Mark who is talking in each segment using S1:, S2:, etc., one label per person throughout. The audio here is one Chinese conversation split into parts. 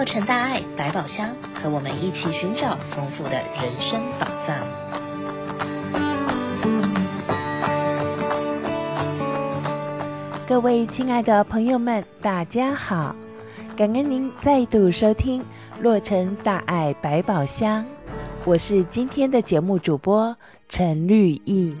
S1: 洛城大爱百宝箱，和我们一起寻找丰富的人生宝藏。
S2: 各位亲爱的朋友们，大家好！感恩您再度收听洛城大爱百宝箱，我是今天的节目主播陈绿意。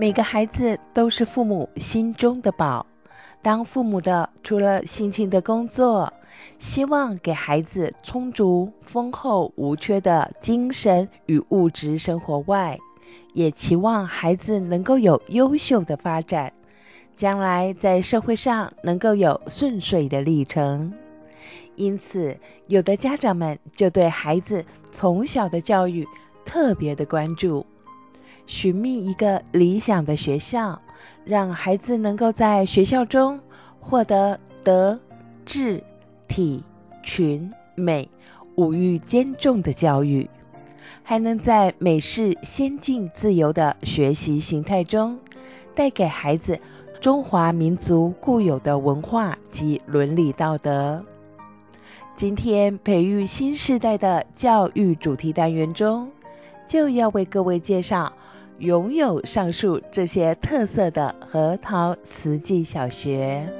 S2: 每个孩子都是父母心中的宝。当父母的，除了辛勤的工作，希望给孩子充足、丰厚、无缺的精神与物质生活外，也期望孩子能够有优秀的发展，将来在社会上能够有顺遂的历程。因此，有的家长们就对孩子从小的教育特别的关注。寻觅一个理想的学校，让孩子能够在学校中获得德、智、体、群、美五育兼重的教育，还能在美式先进自由的学习形态中，带给孩子中华民族固有的文化及伦理道德。今天培育新时代的教育主题单元中，就要为各位介绍。拥有上述这些特色的核桃慈济小学。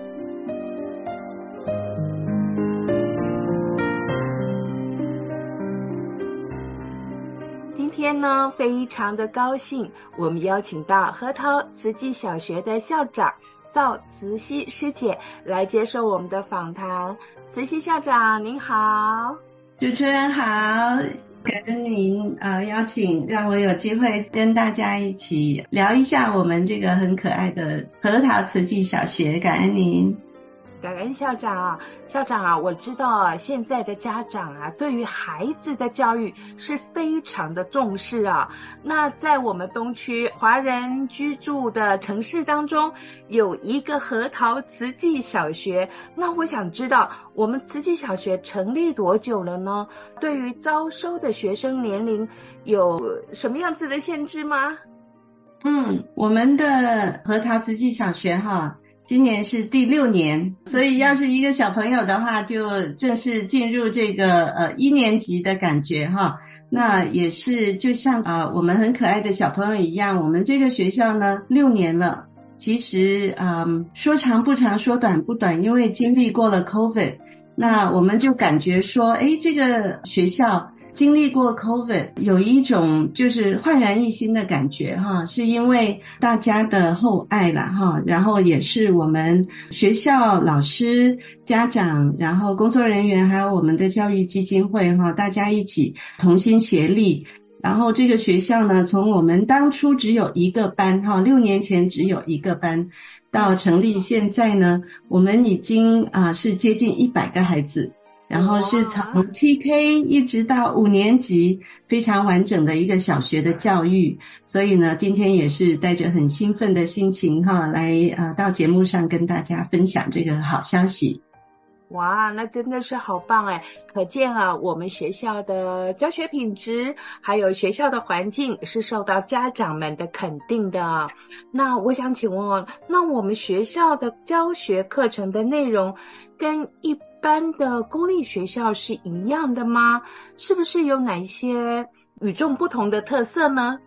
S2: 今天呢，非常的高兴，我们邀请到核桃慈济小学的校长赵慈溪师姐来接受我们的访谈。慈溪校长您好。
S3: 主持人好，感恩您啊、邀请，让我有机会跟大家一起聊一下我们这个很可爱的核桃瓷器小学，感恩您。
S2: 感恩校长啊，校长啊，我知道啊，现在的家长啊，对于孩子的教育是非常的重视啊。那在我们东区华人居住的城市当中，有一个核桃慈济小学。那我想知道，我们慈济小学成立多久了呢？对于招收的学生年龄有什么样子的限制吗？
S3: 嗯，我们的核桃慈济小学哈。今年是第六年，所以要是一个小朋友的话，就正式进入这个呃一年级的感觉哈。那也是就像啊、我们很可爱的小朋友一样，我们这个学校呢六年了，其实啊、呃、说长不长，说短不短，因为经历过了 COVID，那我们就感觉说，哎，这个学校。经历过 COVID，有一种就是焕然一新的感觉哈，是因为大家的厚爱了哈，然后也是我们学校老师、家长，然后工作人员，还有我们的教育基金会哈，大家一起同心协力，然后这个学校呢，从我们当初只有一个班哈，六年前只有一个班，到成立现在呢，我们已经啊是接近一百个孩子。然后是从 TK 一直到五年级，非常完整的一个小学的教育。所以呢，今天也是带着很兴奋的心情哈，来啊到节目上跟大家分享这个好消息。
S2: 哇，那真的是好棒哎！可见啊，我们学校的教学品质，还有学校的环境是受到家长们的肯定的。那我想请问哦，那我们学校的教学课程的内容跟一般的公立学校是一样的吗？是不是有哪一些与众不同的特色呢？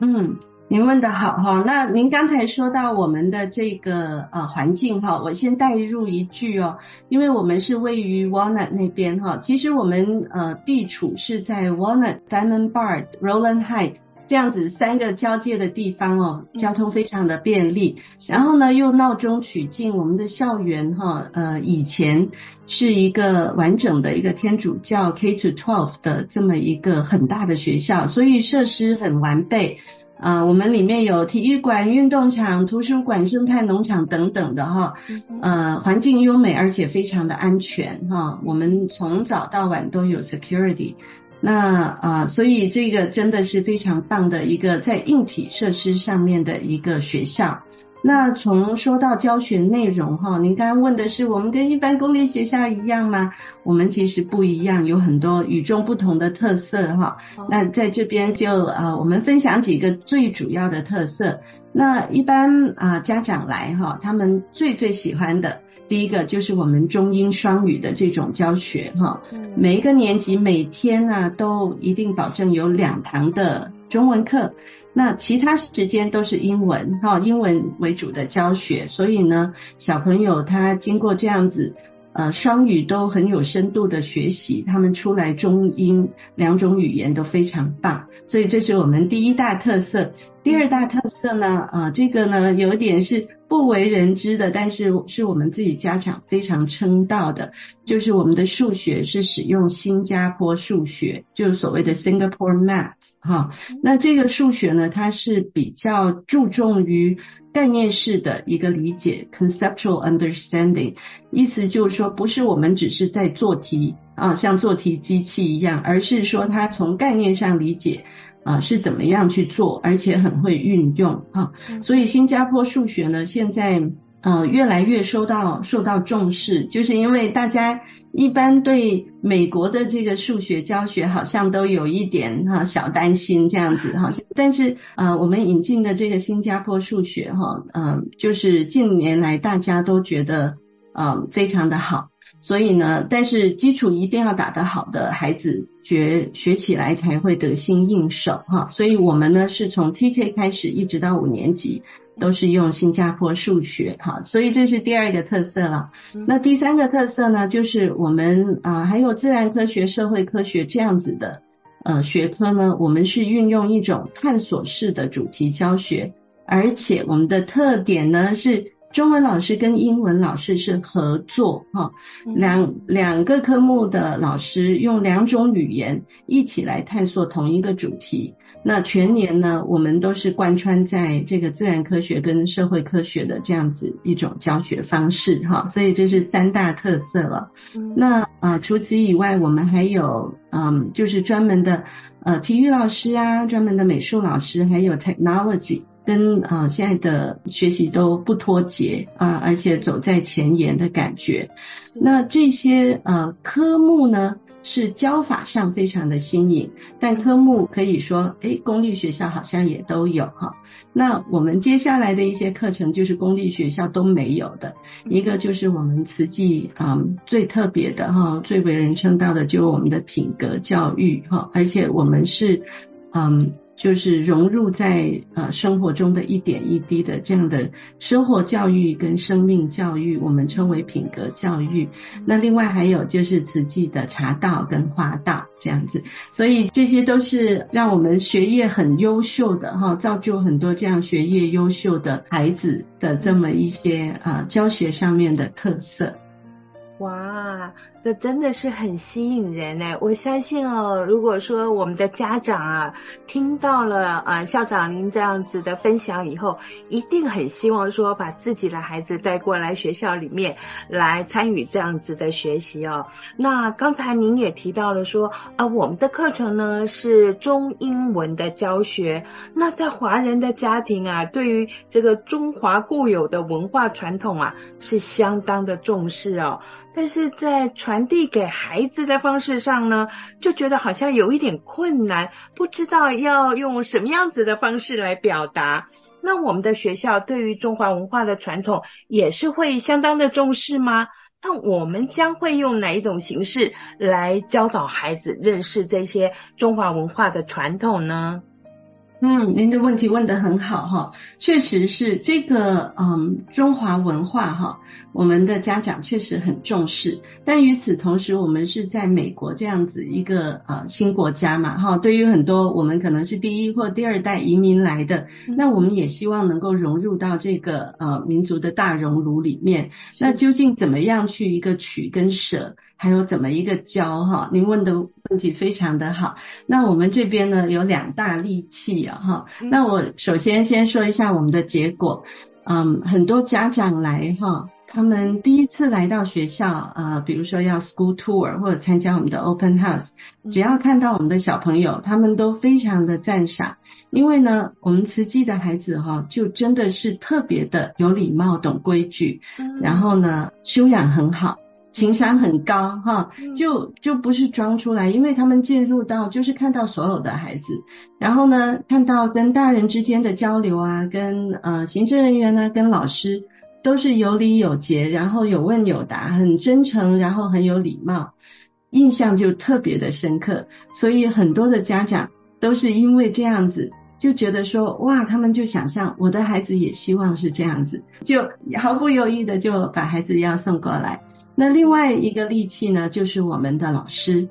S3: 嗯，您问的好哈。那您刚才说到我们的这个呃环境哈，我先带入一句哦，因为我们是位于 Walnut 那边哈，其实我们呃地处是在 Walnut、Diamond Bar、Roland Heights。这样子三个交界的地方哦，交通非常的便利。然后呢，又闹中取静，我们的校园哈，呃，以前是一个完整的一个天主教 K to twelve 的这么一个很大的学校，所以设施很完备。啊、呃，我们里面有体育馆、运动场、图书馆、生态农场等等的哈，呃，环境优美，而且非常的安全哈。我们从早到晚都有 security。那啊，所以这个真的是非常棒的一个在硬体设施上面的一个学校。那从说到教学内容哈，您刚刚问的是我们跟一般公立学校一样吗？我们其实不一样，有很多与众不同的特色哈。那在这边就呃，我们分享几个最主要的特色。那一般啊家长来哈，他们最最喜欢的第一个就是我们中英双语的这种教学哈。每一个年级每天呢都一定保证有两堂的中文课。那其他时间都是英文哈，英文为主的教学，所以呢，小朋友他经过这样子，呃，双语都很有深度的学习，他们出来中英两种语言都非常棒，所以这是我们第一大特色。第二大特色呢，呃，这个呢有点是不为人知的，但是是我们自己家长非常称道的，就是我们的数学是使用新加坡数学，就是所谓的 Singapore Math 哈。那这个数学呢，它是比较注重于概念式的一个理解，conceptual understanding，意思就是说，不是我们只是在做题啊，像做题机器一样，而是说它从概念上理解。啊，是怎么样去做，而且很会运用哈，所以新加坡数学呢，现在呃越来越受到受到重视，就是因为大家一般对美国的这个数学教学好像都有一点哈小担心这样子哈，但是呃我们引进的这个新加坡数学哈，呃就是近年来大家都觉得呃非常的好。所以呢，但是基础一定要打得好的孩子学学起来才会得心应手哈。所以我们呢是从 TK 开始一直到五年级都是用新加坡数学哈。所以这是第二个特色了。那第三个特色呢，就是我们啊还有自然科学、社会科学这样子的呃学科呢，我们是运用一种探索式的主题教学，而且我们的特点呢是。中文老师跟英文老师是合作哈，两两个科目的老师用两种语言一起来探索同一个主题。那全年呢，我们都是贯穿在这个自然科学跟社会科学的这样子一种教学方式哈，所以这是三大特色了。那啊，除此以外，我们还有嗯，就是专门的呃体育老师啊，专门的美术老师，还有 technology。跟啊、呃、现在的学习都不脱节啊，而且走在前沿的感觉。那这些呃科目呢，是教法上非常的新颖，但科目可以说，哎，公立学校好像也都有哈。那我们接下来的一些课程就是公立学校都没有的，一个就是我们慈济啊、嗯、最特别的哈，最为人称道的，就是我们的品格教育哈，而且我们是嗯。就是融入在呃生活中的一点一滴的这样的生活教育跟生命教育，我们称为品格教育。那另外还有就是慈济的茶道跟花道这样子，所以这些都是让我们学业很优秀的哈，造就很多这样学业优秀的孩子的这么一些啊教学上面的特色。
S2: 哇，这真的是很吸引人呢！我相信哦，如果说我们的家长啊听到了啊校长您这样子的分享以后，一定很希望说把自己的孩子带过来学校里面来参与这样子的学习哦。那刚才您也提到了说，啊我们的课程呢是中英文的教学。那在华人的家庭啊，对于这个中华固有的文化传统啊，是相当的重视哦。但是在传传递给孩子的方式上呢，就觉得好像有一点困难，不知道要用什么样子的方式来表达。那我们的学校对于中华文化的传统也是会相当的重视吗？那我们将会用哪一种形式来教导孩子认识这些中华文化的传统呢？
S3: 嗯，您的问题问得很好哈，确实是这个嗯中华文化哈，我们的家长确实很重视。但与此同时，我们是在美国这样子一个呃新国家嘛哈，对于很多我们可能是第一或第二代移民来的，那我们也希望能够融入到这个呃民族的大熔炉里面。那究竟怎么样去一个取跟舍？还有怎么一个教哈？您问的问题非常的好。那我们这边呢有两大利器啊哈。那我首先先说一下我们的结果。嗯，很多家长来哈。他们第一次来到学校，呃，比如说要 school tour 或者参加我们的 open house，只要看到我们的小朋友，他们都非常的赞赏，因为呢，我们慈济的孩子哈，就真的是特别的有礼貌、懂规矩，然后呢，修养很好，情商很高哈，就就不是装出来，因为他们进入到就是看到所有的孩子，然后呢，看到跟大人之间的交流啊，跟呃行政人员呢，跟老师。都是有礼有节，然后有问有答，很真诚，然后很有礼貌，印象就特别的深刻。所以很多的家长都是因为这样子，就觉得说哇，他们就想象我的孩子也希望是这样子，就毫不犹豫的就把孩子要送过来。那另外一个利器呢，就是我们的老师，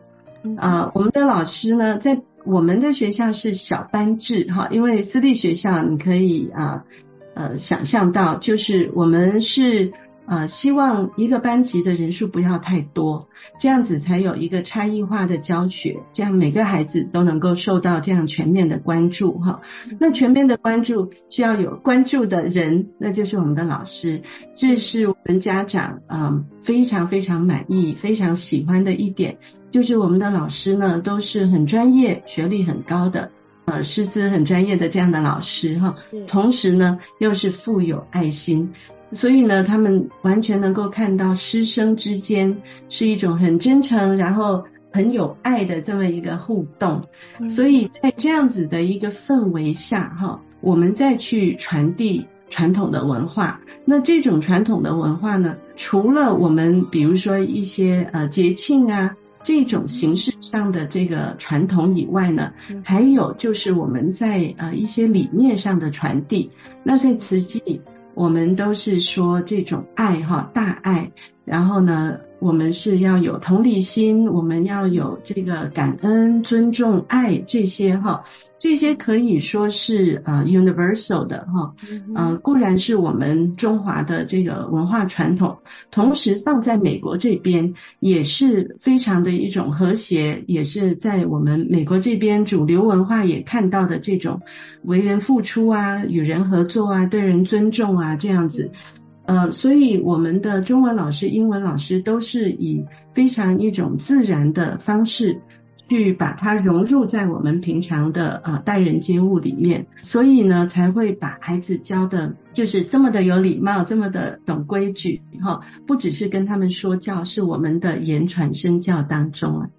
S3: 啊、呃，我们的老师呢，在我们的学校是小班制哈，因为私立学校你可以啊。呃呃，想象到就是我们是呃希望一个班级的人数不要太多，这样子才有一个差异化的教学，这样每个孩子都能够受到这样全面的关注哈。那全面的关注需要有关注的人，那就是我们的老师，这是我们家长啊、呃、非常非常满意、非常喜欢的一点，就是我们的老师呢都是很专业、学历很高的。呃，师资很专业的这样的老师哈，同时呢又是富有爱心，所以呢他们完全能够看到师生之间是一种很真诚，然后很有爱的这么一个互动。所以在这样子的一个氛围下哈，我们再去传递传统的文化。那这种传统的文化呢，除了我们比如说一些呃节庆啊。这种形式上的这个传统以外呢，还有就是我们在呃一些理念上的传递。那在慈济，我们都是说这种爱哈，大爱。然后呢，我们是要有同理心，我们要有这个感恩、尊重、爱这些哈。这些可以说是呃 universal 的哈，呃固然是我们中华的这个文化传统，同时放在美国这边也是非常的一种和谐，也是在我们美国这边主流文化也看到的这种为人付出啊、与人合作啊、对人尊重啊这样子，呃，所以我们的中文老师、英文老师都是以非常一种自然的方式。去把它融入在我们平常的呃待人接物里面，所以呢才会把孩子教的就是这么的有礼貌，这么的懂规矩哈，不只是跟他们说教，是我们的言传身教当中啊。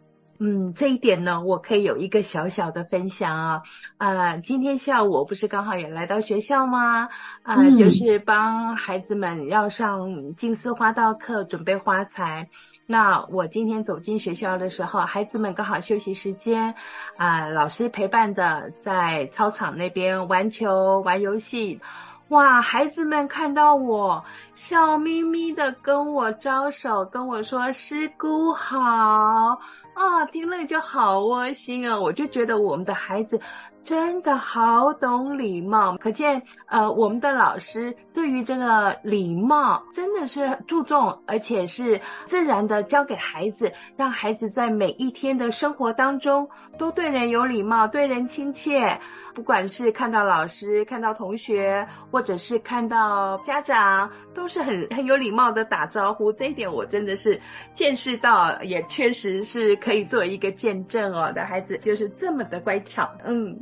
S2: 嗯，这一点呢，我可以有一个小小的分享啊。呃，今天下午我不是刚好也来到学校吗？呃，嗯、就是帮孩子们要上静思花道课，准备花材。那我今天走进学校的时候，孩子们刚好休息时间，啊、呃，老师陪伴着在操场那边玩球、玩游戏。哇，孩子们看到我，笑眯眯的跟我招手，跟我说师姑好。啊，听了就好窝心啊！我就觉得我们的孩子真的好懂礼貌，可见呃，我们的老师对于这个礼貌真的是注重，而且是自然的教给孩子，让孩子在每一天的生活当中都对人有礼貌，对人亲切。不管是看到老师、看到同学，或者是看到家长，都是很很有礼貌的打招呼。这一点我真的是见识到，也确实是可可以做一个见证哦。的孩子就是这么的乖巧，嗯。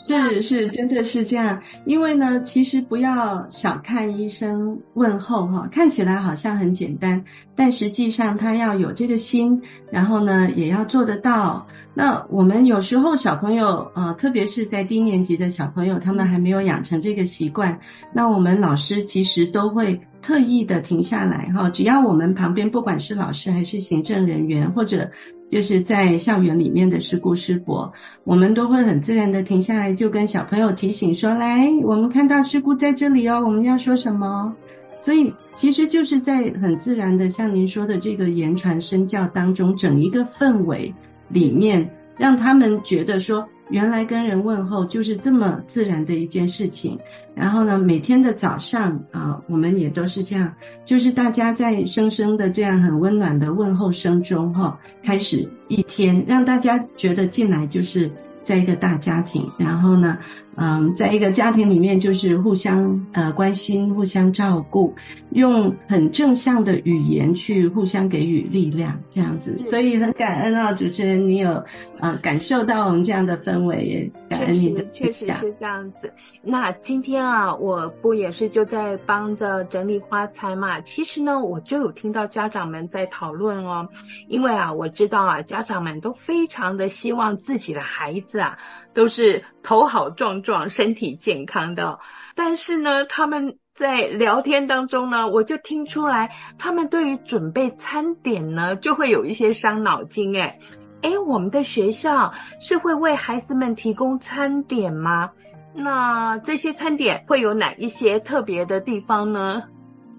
S3: 是是，真的是这样。因为呢，其实不要小看医生问候哈，看起来好像很简单，但实际上他要有这个心，然后呢，也要做得到。那我们有时候小朋友，呃，特别是在低年级的小朋友，他们还没有养成这个习惯，那我们老师其实都会特意的停下来哈，只要我们旁边不管是老师还是行政人员或者。就是在校园里面的师姑师伯，我们都会很自然的停下来，就跟小朋友提醒说：“来，我们看到师姑在这里哦，我们要说什么？”所以其实就是在很自然的，像您说的这个言传身教当中，整一个氛围里面，让他们觉得说。原来跟人问候就是这么自然的一件事情，然后呢，每天的早上啊，我们也都是这样，就是大家在声声的这样很温暖的问候声中哈，开始一天，让大家觉得进来就是在一个大家庭，然后呢，嗯，在一个家庭里面，就是互相呃关心、互相照顾，用很正向的语言去互相给予力量，这样子。所以很感恩啊，主持人，你有呃感受到我们这样的氛围，也感恩你的
S2: 确实是这样子。那今天啊，我不也是就在帮着整理花材嘛？其实呢，我就有听到家长们在讨论哦，因为啊，我知道啊，家长们都非常的希望自己的孩子啊。都是头好壮壮、身体健康的，但是呢，他们在聊天当中呢，我就听出来，他们对于准备餐点呢，就会有一些伤脑筋。哎，哎，我们的学校是会为孩子们提供餐点吗？那这些餐点会有哪一些特别的地方呢？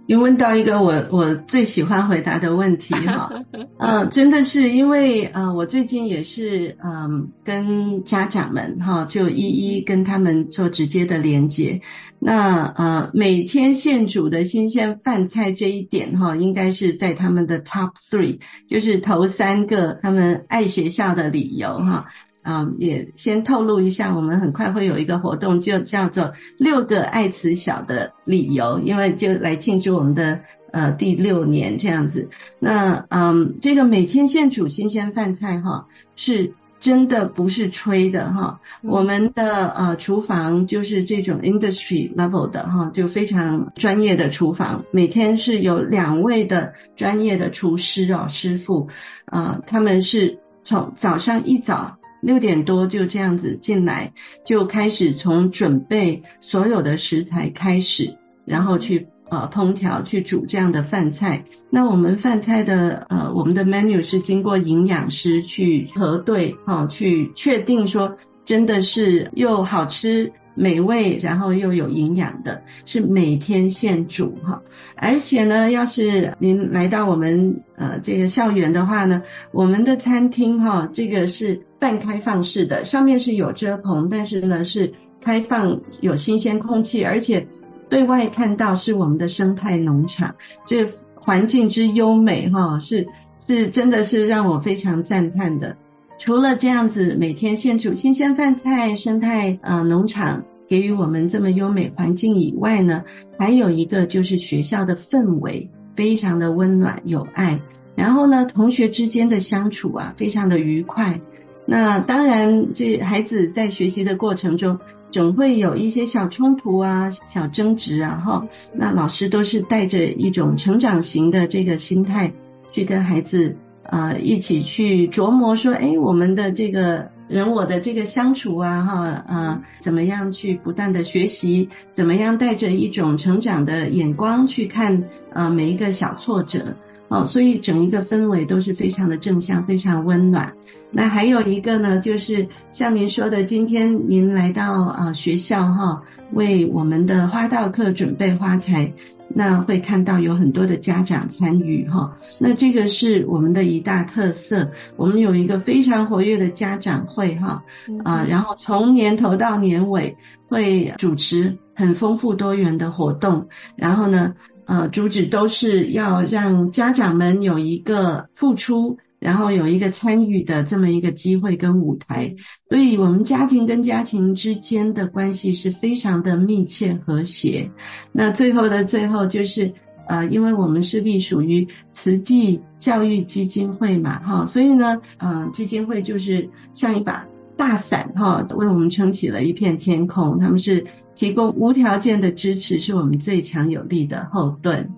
S3: 你问到一个我我最喜欢回答的问题哈，嗯，真的是因为呃，我最近也是嗯跟家长们哈，就一一跟他们做直接的连接。那呃，每天现煮的新鲜饭菜这一点哈，应该是在他们的 top three，就是头三个他们爱学校的理由哈。嗯，也先透露一下，我们很快会有一个活动，就叫做六个爱慈小的理由，因为就来庆祝我们的呃第六年这样子。那嗯，这个每天现煮新鲜饭菜哈，是真的不是吹的哈。我们的呃厨房就是这种 industry level 的哈，就非常专业的厨房，每天是有两位的专业的厨师哦师傅啊、呃，他们是从早上一早。六点多就这样子进来，就开始从准备所有的食材开始，然后去呃烹调去煮这样的饭菜。那我们饭菜的呃我们的 menu 是经过营养师去核对哈、哦，去确定说真的是又好吃。美味，然后又有营养的，是每天现煮哈。而且呢，要是您来到我们呃这个校园的话呢，我们的餐厅哈，这个是半开放式的，上面是有遮棚，但是呢是开放，有新鲜空气，而且对外看到是我们的生态农场，这环境之优美哈，是是真的是让我非常赞叹的。除了这样子，每天现煮新鲜饭菜，生态呃农场给予我们这么优美环境以外呢，还有一个就是学校的氛围非常的温暖有爱，然后呢，同学之间的相处啊非常的愉快。那当然，这孩子在学习的过程中总会有一些小冲突啊、小争执啊，哈，那老师都是带着一种成长型的这个心态去跟孩子。呃，一起去琢磨说，哎，我们的这个人我的这个相处啊，哈，呃，怎么样去不断的学习，怎么样带着一种成长的眼光去看，呃，每一个小挫折，哦，所以整一个氛围都是非常的正向，非常温暖。那还有一个呢，就是像您说的，今天您来到呃学校哈，为我们的花道课准备花材。那会看到有很多的家长参与哈，那这个是我们的一大特色。我们有一个非常活跃的家长会哈，啊，然后从年头到年尾会主持很丰富多元的活动，然后呢，呃，主旨都是要让家长们有一个付出。然后有一个参与的这么一个机会跟舞台，所以我们家庭跟家庭之间的关系是非常的密切和谐。那最后的最后就是，呃，因为我们是隶属于慈济教育基金会嘛，哈，所以呢，呃，基金会就是像一把大伞，哈，为我们撑起了一片天空。他们是提供无条件的支持，是我们最强有力的后盾。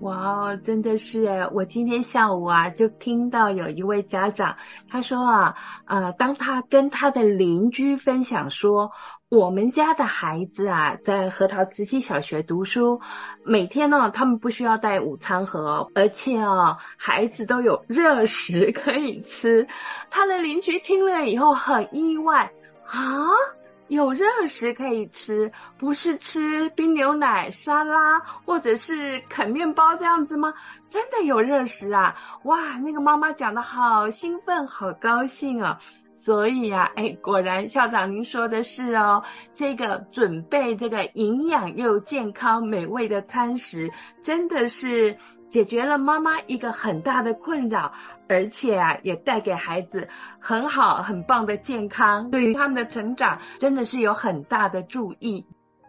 S2: 哇哦，真的是诶，我今天下午啊，就听到有一位家长，他说啊，呃，当他跟他的邻居分享说，我们家的孩子啊，在核桃慈溪小学读书，每天呢，他们不需要带午餐盒，而且啊，孩子都有热食可以吃。他的邻居听了以后很意外啊。有热食可以吃，不是吃冰牛奶、沙拉或者是啃面包这样子吗？真的有热食啊！哇，那个妈妈讲的好兴奋，好高兴啊！所以啊，哎，果然校长您说的是哦，这个准备这个营养又健康美味的餐食，真的是
S4: 解决了妈妈一个很大的困扰，而且啊，也带给孩子很好很棒的健康，对于他们的成长真的是有很大的助益。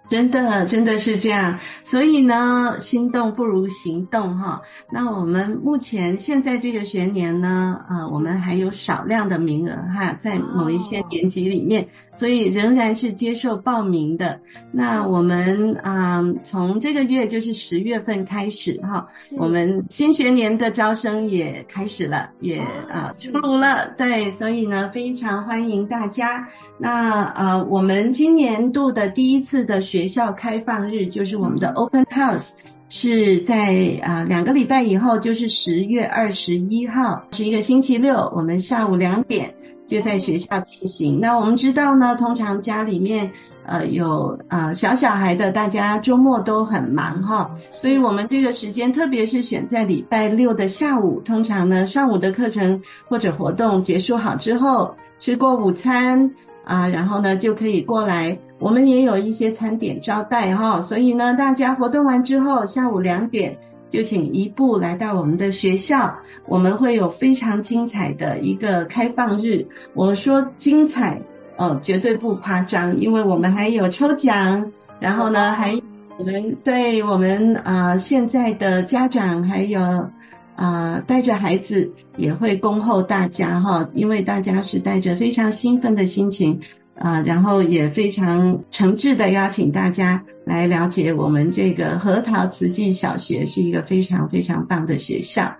S3: 真的，真的是这样。所以呢，心动不如行动哈。那我们目前现在这个学年呢，呃，我们还有少量的名额哈，在某一些年级里面，所以仍然是接受报名的。那我们啊，呃，从这个月就是十月份开始哈，我们新学年的招生也开始了，也啊出炉了。对，所以呢，非常欢迎大家。那呃，我们今年度的第一次的学学校开放日就是我们的 Open House，是在啊两个礼拜以后，就是十月二十一号，是一个星期六，我们下午两点就在学校进行。那我们知道呢，通常家里面呃有呃小小孩的，大家周末都很忙哈，所以我们这个时间特别是选在礼拜六的下午，通常呢上午的课程或者活动结束好之后，吃过午餐。啊，然后呢就可以过来，我们也有一些餐点招待哈，所以呢大家活动完之后，下午两点就请移步来到我们的学校，我们会有非常精彩的一个开放日。我说精彩哦，绝对不夸张，因为我们还有抽奖，然后呢还我们对我们啊、现在的家长还有。啊、呃，带着孩子也会恭候大家哈，因为大家是带着非常兴奋的心情啊、呃，然后也非常诚挚的邀请大家来了解我们这个核桃慈济小学是一个非常非常棒的学校。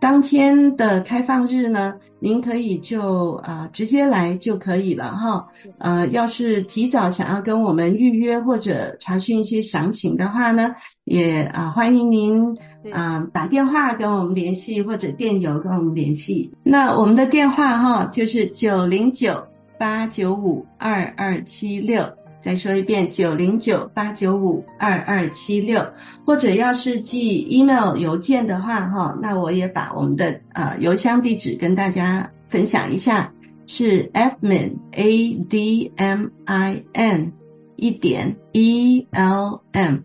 S3: 当天的开放日呢，您可以就啊、呃、直接来就可以了哈。呃，要是提早想要跟我们预约或者查询一些详情的话呢，也啊、呃、欢迎您啊、打电话跟我们联系或者电邮跟我们联系。那我们的电话哈就是九零九八九五二二七六。再说一遍，九零九八九五二二七六，或者要是寄 email 邮件的话，哈，那我也把我们的呃邮箱地址跟大家分享一下，是 admin a d m i n 一点 e l m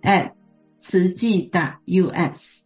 S3: at 慈济的 u s。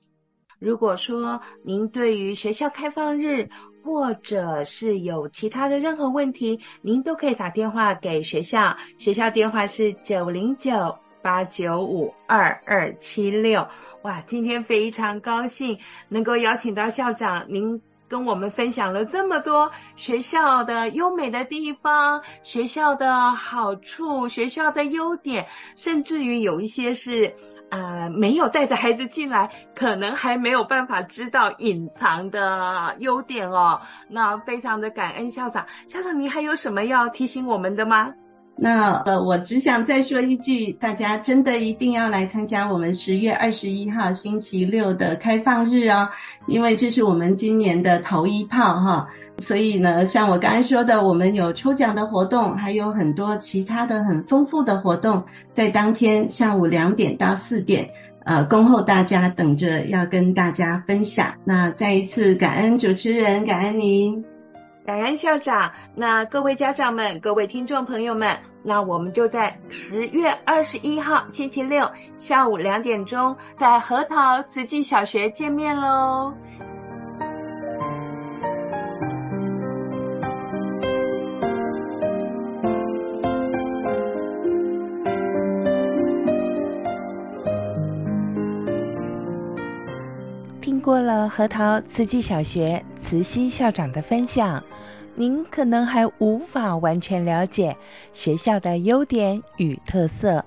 S4: 如果说您对于学校开放日，或者是有其他的任何问题，您都可以打电话给学校，学校电话是九零九八九五二二七六。哇，今天非常高兴能够邀请到校长，您跟我们分享了这么多学校的优美的地方、学校的好处、学校的优点，甚至于有一些是。呃，没有带着孩子进来，可能还没有办法知道隐藏的优点哦。那非常的感恩校长，校长你还有什么要提醒我们的吗？
S3: 那呃，我只想再说一句，大家真的一定要来参加我们十月二十一号星期六的开放日哦，因为这是我们今年的头一炮哈。所以呢，像我刚才说的，我们有抽奖的活动，还有很多其他的很丰富的活动，在当天下午两点到四点，呃，恭候大家，等着要跟大家分享。那再一次感恩主持人，感恩您。
S4: 感恩校长，那各位家长们、各位听众朋友们，那我们就在十月二十一号星期六下午两点钟，在核桃慈济小学见面喽。
S2: 听过了核桃慈济小学慈溪校长的分享。您可能还无法完全了解学校的优点与特色，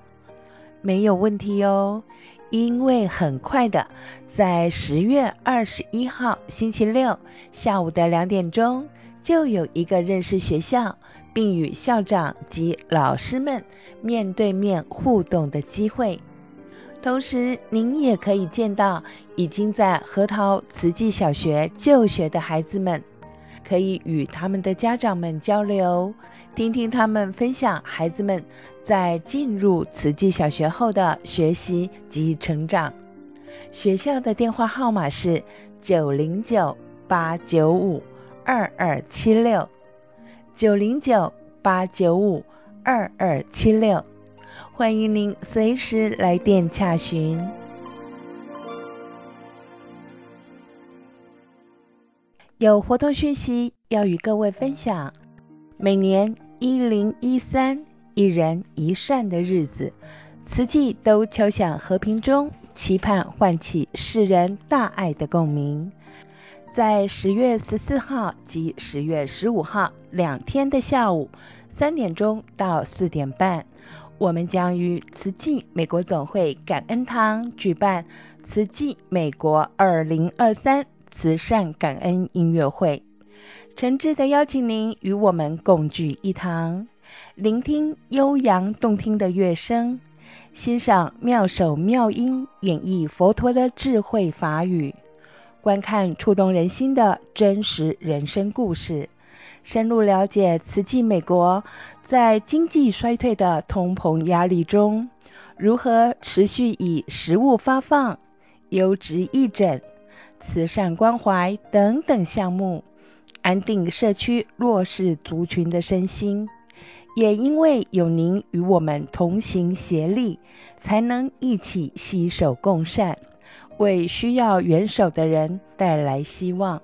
S2: 没有问题哦，因为很快的，在十月二十一号星期六下午的两点钟，就有一个认识学校并与校长及老师们面对面互动的机会，同时您也可以见到已经在核桃慈济小学就学的孩子们。可以与他们的家长们交流，听听他们分享孩子们在进入慈济小学后的学习及成长。学校的电话号码是九零九八九五二二七六，九零九八九五二二七六，欢迎您随时来电洽询。有活动讯息要与各位分享。每年一零一三一人一善的日子，慈济都敲响和平钟，期盼唤起世人大爱的共鸣。在十月十四号及十月十五号两天的下午三点钟到四点半，我们将于慈济美国总会感恩堂举办慈济美国二零二三慈善感恩音乐会。诚挚的邀请您与我们共聚一堂，聆听悠扬动听的乐声，欣赏妙手妙音演绎佛陀的智慧法语，观看触动人心的真实人生故事，深入了解慈济美国在经济衰退的通膨压力中，如何持续以食物发放、优质义诊、慈善关怀等等项目。安定社区弱势族群的身心，也因为有您与我们同行协力，才能一起携手共善，为需要援手的人带来希望。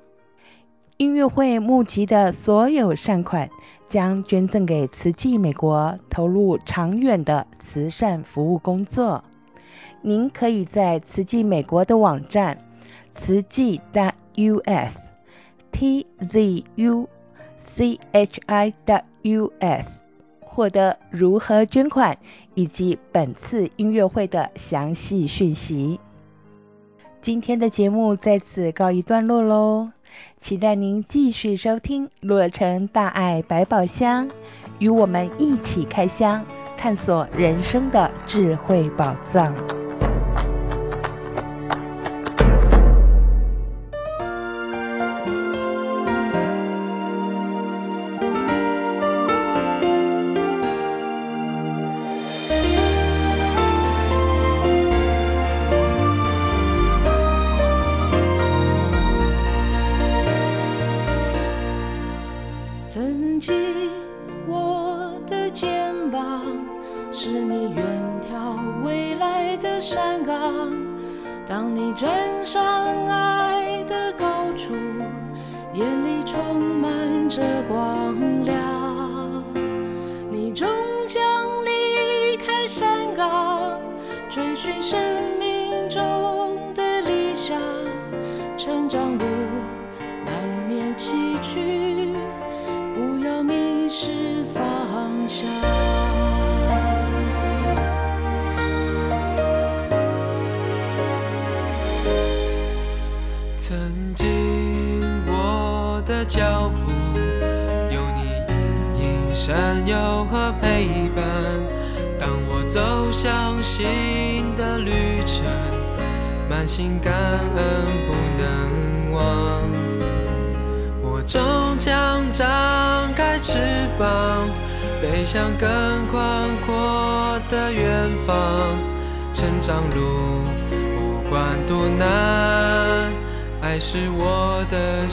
S2: 音乐会募集的所有善款将捐赠给慈济美国，投入长远的慈善服务工作。您可以在慈济美国的网站慈济 .us。tzuchi.us 获得如何捐款以及本次音乐会的详细讯息。今天的节目在此告一段落喽，期待您继续收听《洛城大爱百宝箱》，与我们一起开箱，探索人生的智慧宝藏。
S5: 成长路难免崎岖，不要迷失方向。
S6: 曾经我的脚步有你隐隐闪耀和陪伴，当我走向新的旅程。心感恩不能忘，我终将张开翅膀，飞向更宽阔的远方。成长路不管多难，爱是我的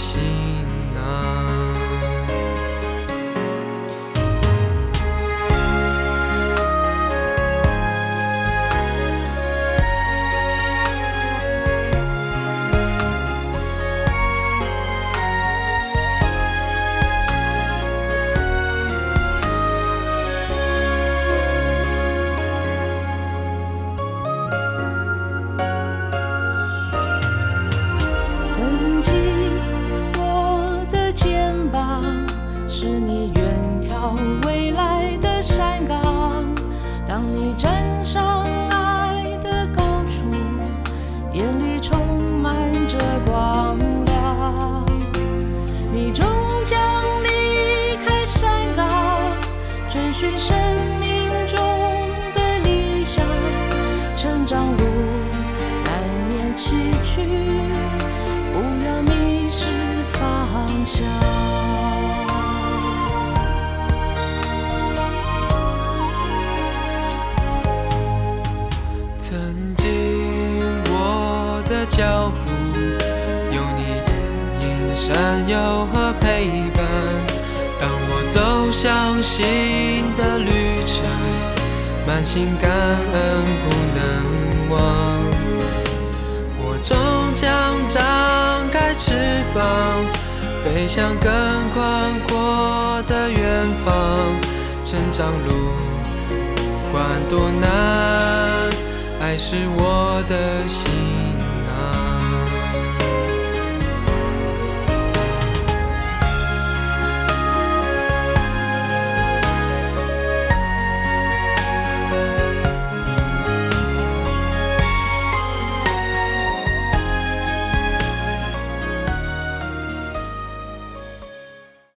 S6: 和陪伴，当我走向。新的旅程，满心感恩不能忘。我终将张开翅膀，飞向更宽阔的远方。成长路不管多难，爱是我的心。